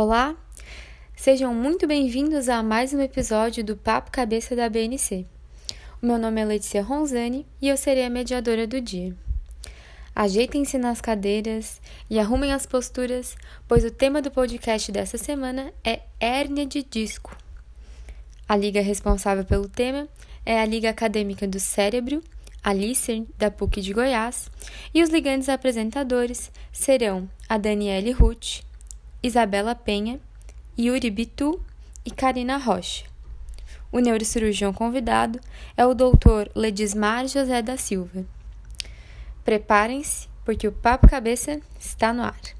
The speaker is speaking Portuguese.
Olá, sejam muito bem-vindos a mais um episódio do Papo Cabeça da BNC. O meu nome é Letícia Ronzani e eu serei a mediadora do dia. Ajeitem-se nas cadeiras e arrumem as posturas, pois o tema do podcast dessa semana é hérnia de disco. A liga responsável pelo tema é a Liga Acadêmica do Cérebro, a LICER, da PUC de Goiás, e os ligantes apresentadores serão a Daniele Ruth, Isabela Penha, Yuri Bitu e Karina Rocha. O neurocirurgião convidado é o Dr. Ledismar José da Silva. Preparem-se, porque o Papo Cabeça está no ar.